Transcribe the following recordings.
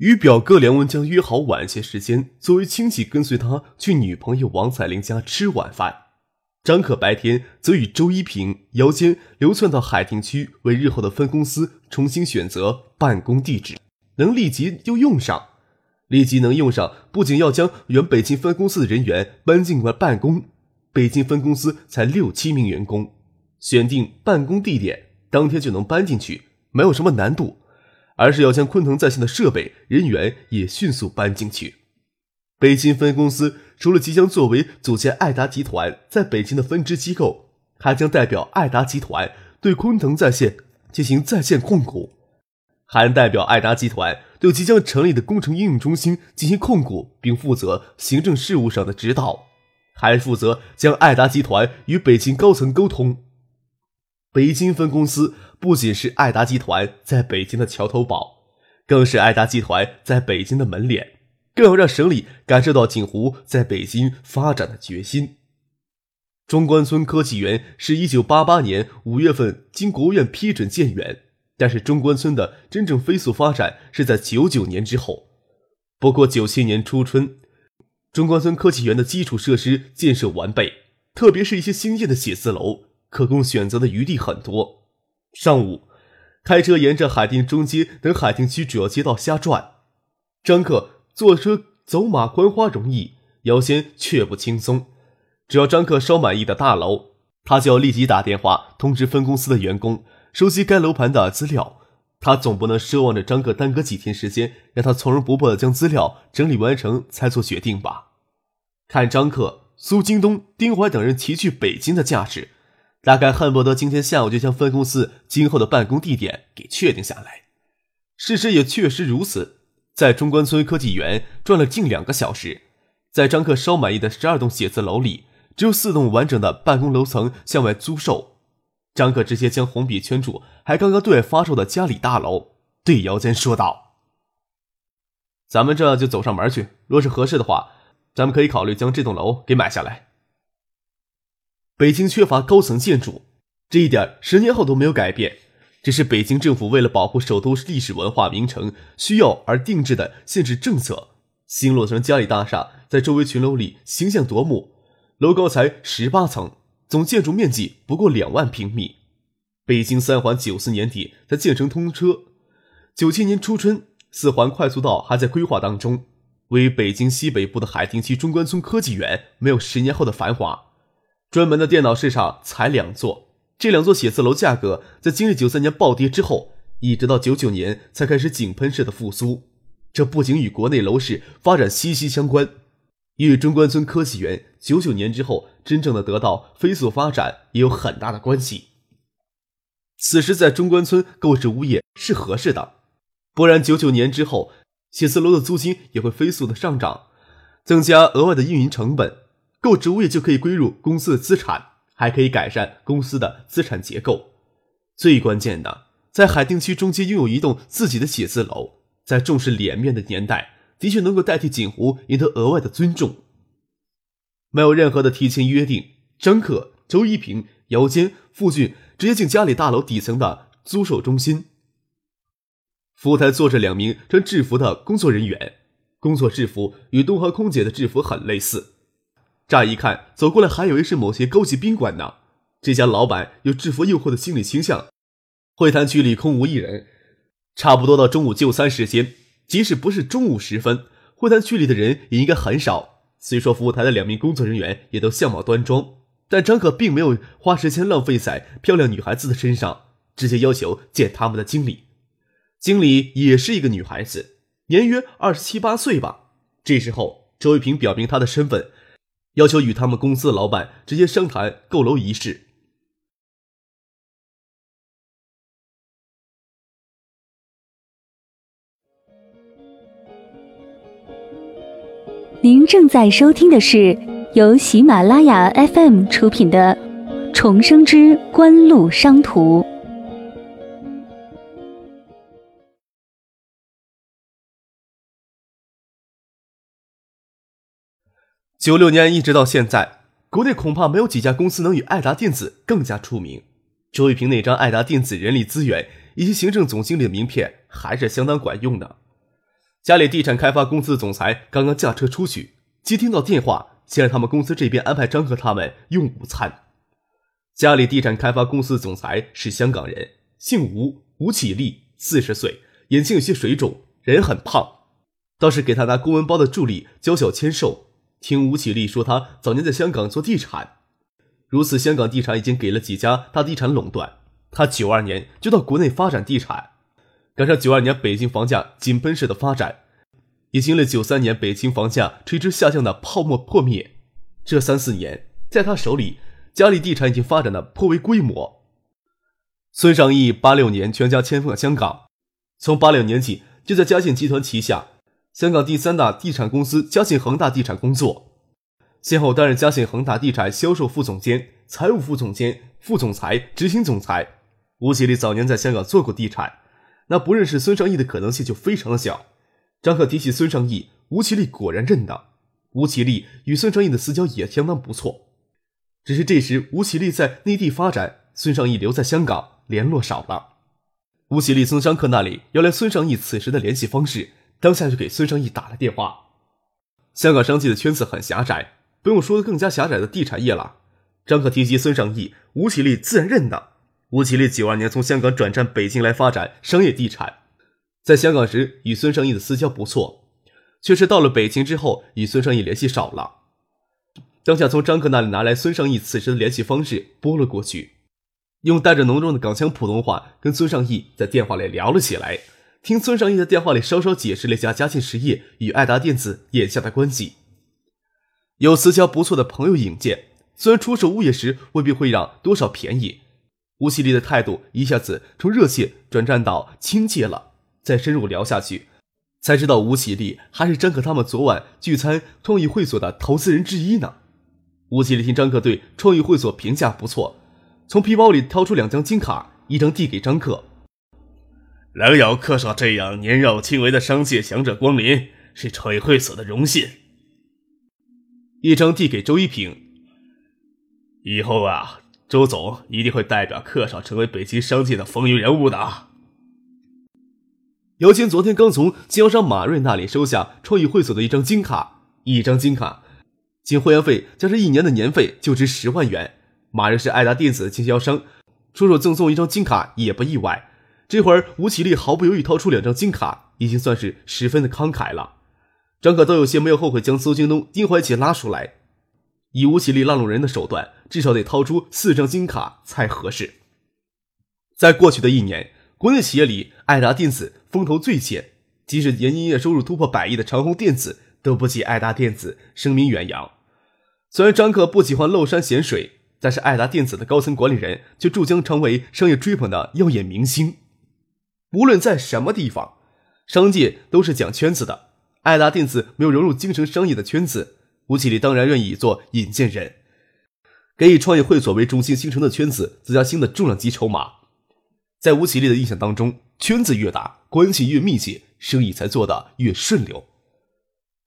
与表哥梁文江约好晚些时间，作为亲戚跟随他去女朋友王彩玲家吃晚饭。张可白天则与周一平、姚坚流窜到海淀区，为日后的分公司重新选择办公地址，能立即就用上。立即能用上，不仅要将原北京分公司的人员搬进来办公，北京分公司才六七名员工，选定办公地点，当天就能搬进去，没有什么难度。而是要将昆腾在线的设备人员也迅速搬进去。北京分公司除了即将作为组建爱达集团在北京的分支机构，还将代表爱达集团对昆腾在线进行在线控股，还代表爱达集团对即将成立的工程应用中心进行控股，并负责行政事务上的指导，还负责将爱达集团与北京高层沟通。北京分公司不仅是爱达集团在北京的桥头堡，更是爱达集团在北京的门脸，更要让省里感受到锦湖在北京发展的决心。中关村科技园是一九八八年五月份经国务院批准建园，但是中关村的真正飞速发展是在九九年之后。不过九七年初春，中关村科技园的基础设施建设完备，特别是一些新建的写字楼。可供选择的余地很多。上午，开车沿着海淀中街等海淀区主要街道瞎转。张克坐车走马观花容易，姚先却不轻松。只要张克稍满意的大楼，他就要立即打电话通知分公司的员工收集该楼盘的资料。他总不能奢望着张克耽搁几天时间，让他从容不迫的将资料整理完成才做决定吧？看张克、苏京东、丁怀等人齐聚北京的架势。大概恨不得今天下午就将分公司今后的办公地点给确定下来。事实也确实如此，在中关村科技园转了近两个小时，在张克稍满意的十二栋写字楼里，只有四栋完整的办公楼层向外租售。张克直接将红笔圈住还刚刚对外发售的嘉里大楼，对姚坚说道：“咱们这就走上门去，若是合适的话，咱们可以考虑将这栋楼给买下来。”北京缺乏高层建筑，这一点十年后都没有改变，这是北京政府为了保护首都历史文化名城需要而定制的限制政策。新落成嘉里大厦在周围群楼里形象夺目，楼高才十八层，总建筑面积不过两万平米。北京三环九四年底才建成通车，九七年初春四环快速道还在规划当中。位于北京西北部的海淀区中关村科技园没有十年后的繁华。专门的电脑市场才两座，这两座写字楼价格在经历九三年暴跌之后，一直到九九年才开始井喷式的复苏。这不仅与国内楼市发展息息相关，也与中关村科技园九九年之后真正的得到飞速发展也有很大的关系。此时在中关村购置物业是合适的，不然九九年之后写字楼的租金也会飞速的上涨，增加额外的运营成本。购置物业就可以归入公司的资产，还可以改善公司的资产结构。最关键的，在海淀区中间拥有一栋自己的写字楼，在重视脸面的年代，的确能够代替锦湖赢得额外的尊重。没有任何的提前约定，张可、周一平、姚坚、傅俊直接进家里大楼底层的租售中心。服务台坐着两名穿制服的工作人员，工作制服与东航空姐的制服很类似。乍一看，走过来还以为是某些高级宾馆呢。这家老板有制服诱惑的心理倾向。会谈区里空无一人，差不多到中午就餐时间，即使不是中午时分，会谈区里的人也应该很少。虽说服务台的两名工作人员也都相貌端庄，但张可并没有花时间浪费在漂亮女孩子的身上，直接要求见他们的经理。经理也是一个女孩子，年约二十七八岁吧。这时候，周玉平表明他的身份。要求与他们公司的老板直接商谈购楼一事。您正在收听的是由喜马拉雅 FM 出品的《重生之官路商途》。九六年一直到现在，国内恐怕没有几家公司能与爱达电子更加出名。周玉平那张爱达电子人力资源以及行政总经理的名片还是相当管用的。嘉里地产开发公司的总裁刚刚驾车出去，接听到电话，先让他们公司这边安排张和他们用午餐。嘉里地产开发公司的总裁是香港人，姓吴，吴启立，四十岁，眼睛有些水肿，人很胖，倒是给他拿公文包的助理娇小纤瘦。听吴启立说，他早年在香港做地产，如此香港地产已经给了几家大地产垄断。他九二年就到国内发展地产，赶上九二年北京房价井喷式的发展，也经历九三年北京房价垂直下降的泡沫破灭。这三四年，在他手里，嘉里地产已经发展的颇为规模。孙尚义八六年全家迁赴了香港，从八六年起就在嘉信集团旗下。香港第三大地产公司嘉信恒大地产工作，先后担任嘉信恒大地产销售副总监、财务副总监、副总裁、执行总裁。吴绮莉早年在香港做过地产，那不认识孙尚义的可能性就非常的小。张克提起孙尚义，吴绮莉果然认得。吴绮莉与孙尚义的私交也相当不错，只是这时吴绮莉在内地发展，孙尚义留在香港，联络少了。吴绮莉从张克那里要来孙尚义此时的联系方式。当下就给孙尚义打了电话。香港商界的圈子很狭窄，不用说更加狭窄的地产业了。张克提及孙尚义，吴启立自然认得。吴启立九二年从香港转战北京来发展商业地产，在香港时与孙尚义的私交不错，却是到了北京之后与孙尚义联系少了。当下从张克那里拿来孙尚义此时的联系方式拨了过去，用带着浓重的港腔普通话跟孙尚义在电话里聊了起来。听孙尚义在电话里稍稍解释了一下嘉信实业与爱达电子眼下的关系。有私交不错的朋友引荐，虽然出售物业时未必会让多少便宜，吴启立的态度一下子从热切转战到亲切了。再深入聊下去，才知道吴启立还是张可他们昨晚聚餐创意会所的投资人之一呢。吴启立听张克对创意会所评价不错，从皮包里掏出两张金卡，一张递给张克。能有客少这样年幼轻微的商界强者光临，是创意会所的荣幸。一张递给周一平，以后啊，周总一定会代表客少成为北京商界的风云人物的。姚谦昨天刚从经销商马瑞那里收下创意会所的一张金卡，一张金卡，仅会员费加上一年的年费就值十万元。马瑞是爱达电子的经销商，出手赠送一张金卡也不意外。这会儿，吴启立毫不犹豫掏出两张金卡，已经算是十分的慷慨了。张可都有些没有后悔将苏京东、丁怀杰拉出来。以吴启立拉拢人的手段，至少得掏出四张金卡才合适。在过去的一年，国内企业里，爱达电子风头最显，即使年营业收入突破百亿的长虹电子，都不及爱达电子声名远扬。虽然张克不喜欢漏山咸水，但是爱达电子的高层管理人却注将成为商业追捧的耀眼明星。无论在什么地方，商界都是讲圈子的。爱达电子没有融入京城商业的圈子，吴启立当然愿意做引荐人，给以创业会所为中心形成的圈子增加新的重量级筹码。在吴启立的印象当中，圈子越大，关系越密切，生意才做得越顺溜。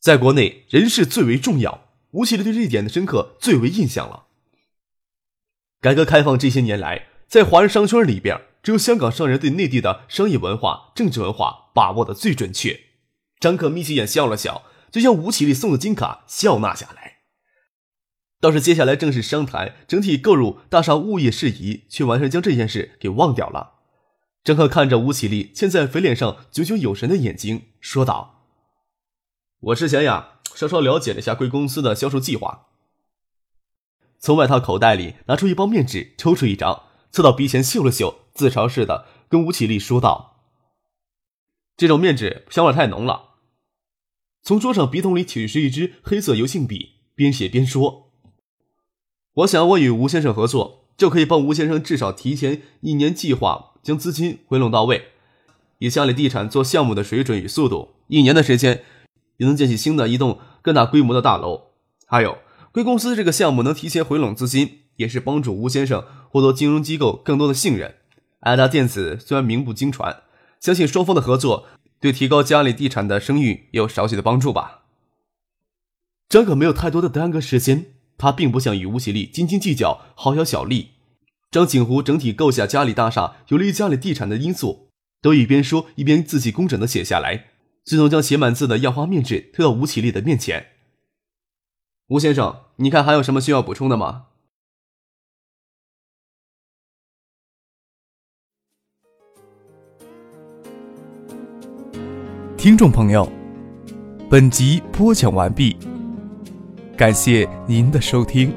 在国内，人事最为重要，吴启立对这一点的深刻最为印象了。改革开放这些年来，在华人商圈里边。只有香港商人对内地的商业文化、政治文化把握的最准确。张克眯起眼笑了笑，就将吴启立送的金卡笑纳下来。倒是接下来正式商谈整体购入大厦物业事宜，却完全将这件事给忘掉了。张克看着吴启立嵌在肥脸上炯炯有神的眼睛，说道：“我之前呀，稍稍了解了一下贵公司的销售计划。”从外套口袋里拿出一包面纸，抽出一张。凑到鼻前嗅了嗅，自嘲似的跟吴启立说道：“这种面纸香味太浓了。”从桌上笔筒里取出一支黑色油性笔，边写边说：“我想我与吴先生合作，就可以帮吴先生至少提前一年计划将资金回笼到位。以嘉里地产做项目的水准与速度，一年的时间，也能建起新的一栋更大规模的大楼。还有，贵公司这个项目能提前回笼资金，也是帮助吴先生获得金融机构更多的信任。爱达电子虽然名不经传，相信双方的合作对提高嘉里地产的声誉也有少许的帮助吧。张可没有太多的耽搁时间，他并不想与吴喜利斤斤计较好小小利。张景湖整体构下嘉里大厦有利于嘉里地产的因素，都一边说一边字迹工整的写下来，最终将写满字的样花面纸推到吴启立的面前。吴先生，你看还有什么需要补充的吗？听众朋友，本集播讲完毕，感谢您的收听。